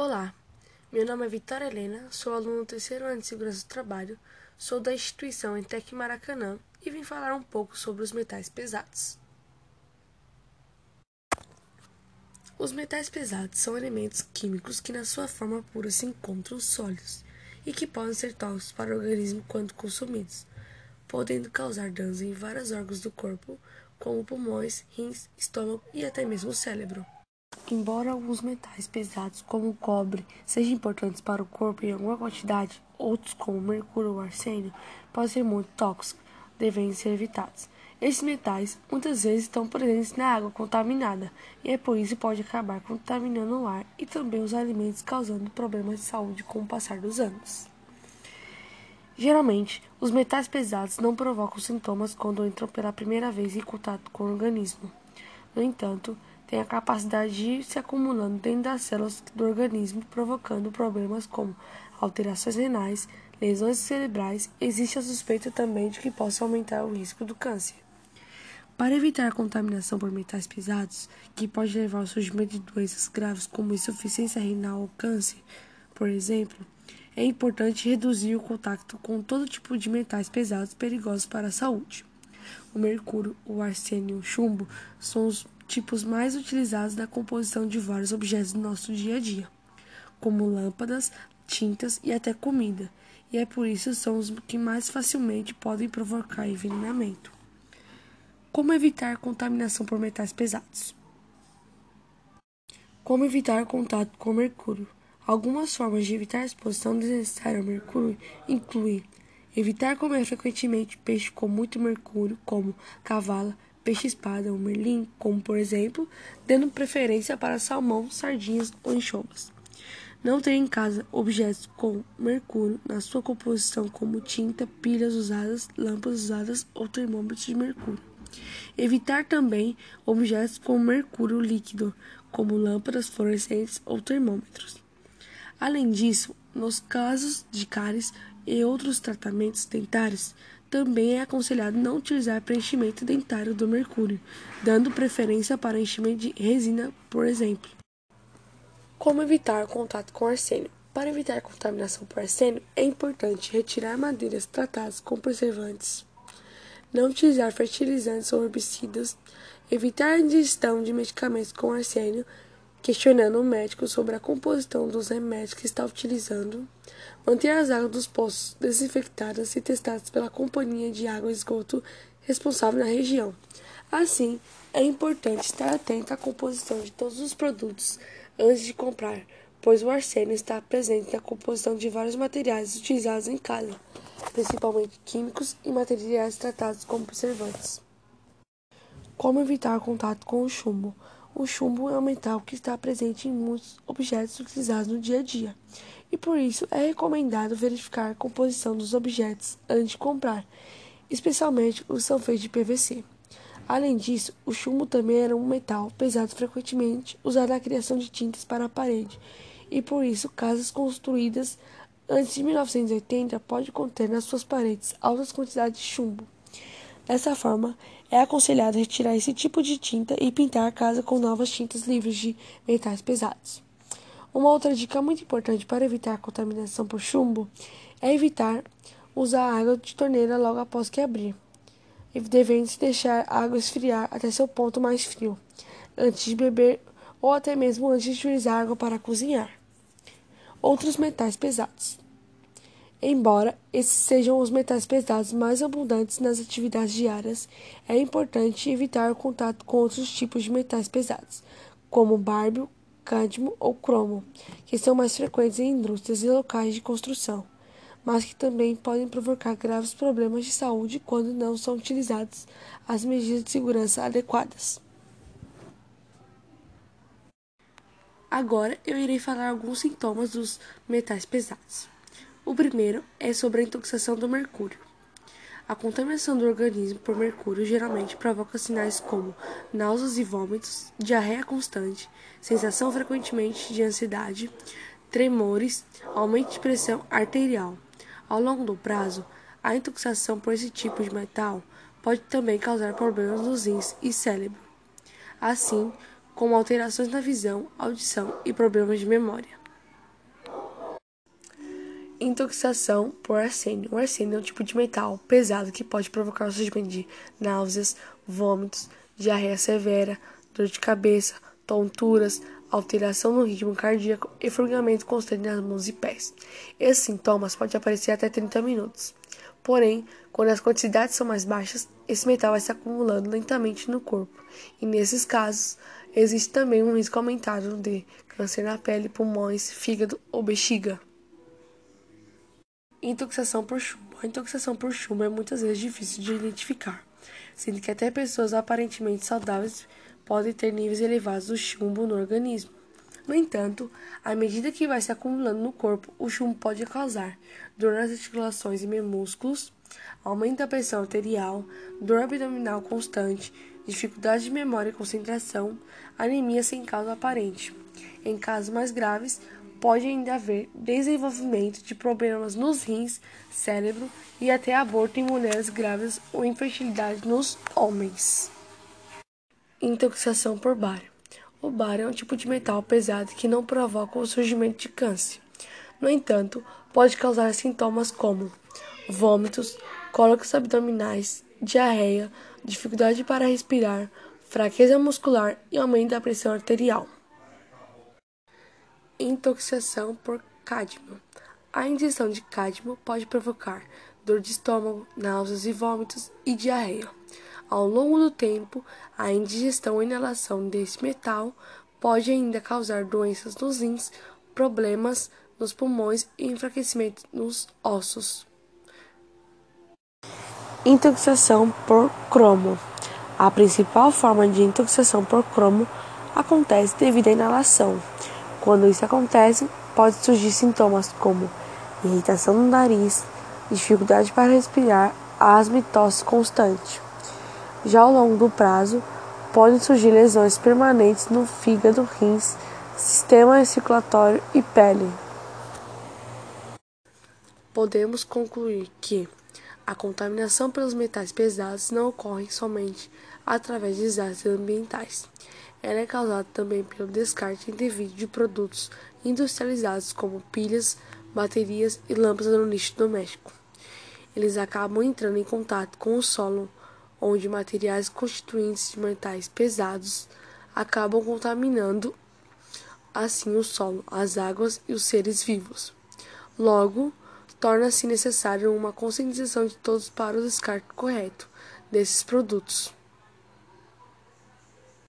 Olá, meu nome é Vitória Helena, sou aluno do terceiro ano de Segurança do Trabalho, sou da instituição Entec Maracanã e vim falar um pouco sobre os metais pesados. Os metais pesados são elementos químicos que na sua forma pura se encontram sólidos e que podem ser tóxicos para o organismo quando consumidos, podendo causar danos em vários órgãos do corpo, como pulmões, rins, estômago e até mesmo o cérebro. Embora alguns metais pesados, como o cobre, sejam importantes para o corpo em alguma quantidade, outros, como mercúrio ou arsênio, podem ser muito tóxicos, devendo ser evitados. Esses metais muitas vezes estão presentes na água contaminada e é por isso pode acabar contaminando o ar e também os alimentos, causando problemas de saúde com o passar dos anos. Geralmente, os metais pesados não provocam sintomas quando entram pela primeira vez em contato com o organismo. No entanto, têm a capacidade de ir se acumulando dentro das células do organismo, provocando problemas como alterações renais, lesões cerebrais. Existe a suspeita também de que possa aumentar o risco do câncer. Para evitar a contaminação por metais pesados, que pode levar ao surgimento de doenças graves como insuficiência renal ou câncer, por exemplo, é importante reduzir o contato com todo tipo de metais pesados perigosos para a saúde. O mercúrio, o arsênio e o chumbo são os tipos mais utilizados na composição de vários objetos do nosso dia a dia, como lâmpadas, tintas e até comida, e é por isso são os que mais facilmente podem provocar envenenamento. Como evitar contaminação por metais pesados? Como evitar contato com mercúrio? Algumas formas de evitar a exposição desnecessária ao mercúrio incluem evitar comer frequentemente peixe com muito mercúrio, como cavala, peixe-espada ou merlim, como por exemplo, dando preferência para salmão, sardinhas ou enxomas. Não ter em casa objetos com mercúrio na sua composição, como tinta, pilhas usadas, lâmpadas usadas ou termômetros de mercúrio. Evitar também objetos com mercúrio líquido, como lâmpadas fluorescentes ou termômetros. Além disso, nos casos de cáries e outros tratamentos dentários, também é aconselhado não utilizar preenchimento dentário do mercúrio, dando preferência para enchimento de resina, por exemplo. Como evitar contato com arsênio? Para evitar contaminação por arsênio, é importante retirar madeiras tratadas com preservantes, não utilizar fertilizantes ou herbicidas, evitar a ingestão de medicamentos com arsênio questionando o médico sobre a composição dos remédios que está utilizando, manter as águas dos poços desinfectadas e testadas pela companhia de água e esgoto responsável na região. Assim, é importante estar atento à composição de todos os produtos antes de comprar, pois o arsênio está presente na composição de vários materiais utilizados em casa, principalmente químicos e materiais tratados como preservantes. Como evitar contato com o chumbo? O chumbo é um metal que está presente em muitos objetos utilizados no dia a dia, e por isso é recomendado verificar a composição dos objetos antes de comprar, especialmente os que são feitos de PVC. Além disso, o chumbo também era um metal pesado frequentemente usado na criação de tintas para a parede, e por isso casas construídas antes de 1980 podem conter nas suas paredes altas quantidades de chumbo. Dessa forma, é aconselhado retirar esse tipo de tinta e pintar a casa com novas tintas livres de metais pesados. Uma outra dica muito importante para evitar a contaminação por chumbo é evitar usar água de torneira logo após que abrir, devendo-se deixar a água esfriar até seu ponto mais frio, antes de beber ou até mesmo antes de utilizar água para cozinhar. Outros metais pesados. Embora esses sejam os metais pesados mais abundantes nas atividades diárias, é importante evitar o contato com outros tipos de metais pesados, como bárbio, cádmio ou cromo, que são mais frequentes em indústrias e locais de construção, mas que também podem provocar graves problemas de saúde quando não são utilizadas as medidas de segurança adequadas. Agora eu irei falar alguns sintomas dos metais pesados. O primeiro é sobre a intoxicação do mercúrio. A contaminação do organismo por mercúrio geralmente provoca sinais como náuseas e vômitos, diarreia constante, sensação frequentemente de ansiedade, tremores, aumento de pressão arterial. Ao longo do prazo, a intoxicação por esse tipo de metal pode também causar problemas nos rins e cérebro, assim como alterações na visão, audição e problemas de memória. Intoxicação por arsênio. O arsênio é um tipo de metal pesado que pode provocar o surgimento de náuseas, vômitos, diarreia severa, dor de cabeça, tonturas, alteração no ritmo cardíaco e formigamento constante nas mãos e pés. Esses sintomas podem aparecer até 30 minutos. Porém, quando as quantidades são mais baixas, esse metal vai se acumulando lentamente no corpo, e nesses casos, existe também um risco aumentado de câncer na pele, pulmões, fígado ou bexiga. Intoxicação por chumbo. A intoxicação por chumbo é muitas vezes difícil de identificar, sendo que até pessoas aparentemente saudáveis podem ter níveis elevados do chumbo no organismo. No entanto, à medida que vai se acumulando no corpo, o chumbo pode causar dor nas articulações e músculos, aumento da pressão arterial, dor abdominal constante, dificuldade de memória e concentração, anemia sem causa aparente. Em casos mais graves, pode ainda haver desenvolvimento de problemas nos rins, cérebro e até aborto em mulheres grávidas ou infertilidade nos homens. Intoxicação por bário. O bário é um tipo de metal pesado que não provoca o surgimento de câncer. No entanto, pode causar sintomas como vômitos, cólicos abdominais, diarreia, dificuldade para respirar, fraqueza muscular e aumento da pressão arterial. Intoxicação por cádmio. A ingestão de cádmio pode provocar dor de estômago, náuseas e vômitos e diarreia. Ao longo do tempo, a indigestão ou inalação desse metal pode ainda causar doenças nos rins, problemas nos pulmões e enfraquecimento nos ossos. Intoxicação por cromo. A principal forma de intoxicação por cromo acontece devido à inalação. Quando isso acontece, pode surgir sintomas como irritação no nariz, dificuldade para respirar, asma e tosse constante. Já ao longo do prazo, podem surgir lesões permanentes no fígado, rins, sistema circulatório e pele. Podemos concluir que a contaminação pelos metais pesados não ocorre somente através de desastres ambientais. Ela é causada também pelo descarte indevido de produtos industrializados como pilhas, baterias e lâmpadas no lixo doméstico. Eles acabam entrando em contato com o solo, onde materiais constituintes de metais pesados acabam contaminando assim o solo, as águas e os seres vivos. Logo, torna-se necessário uma conscientização de todos para o descarte correto desses produtos.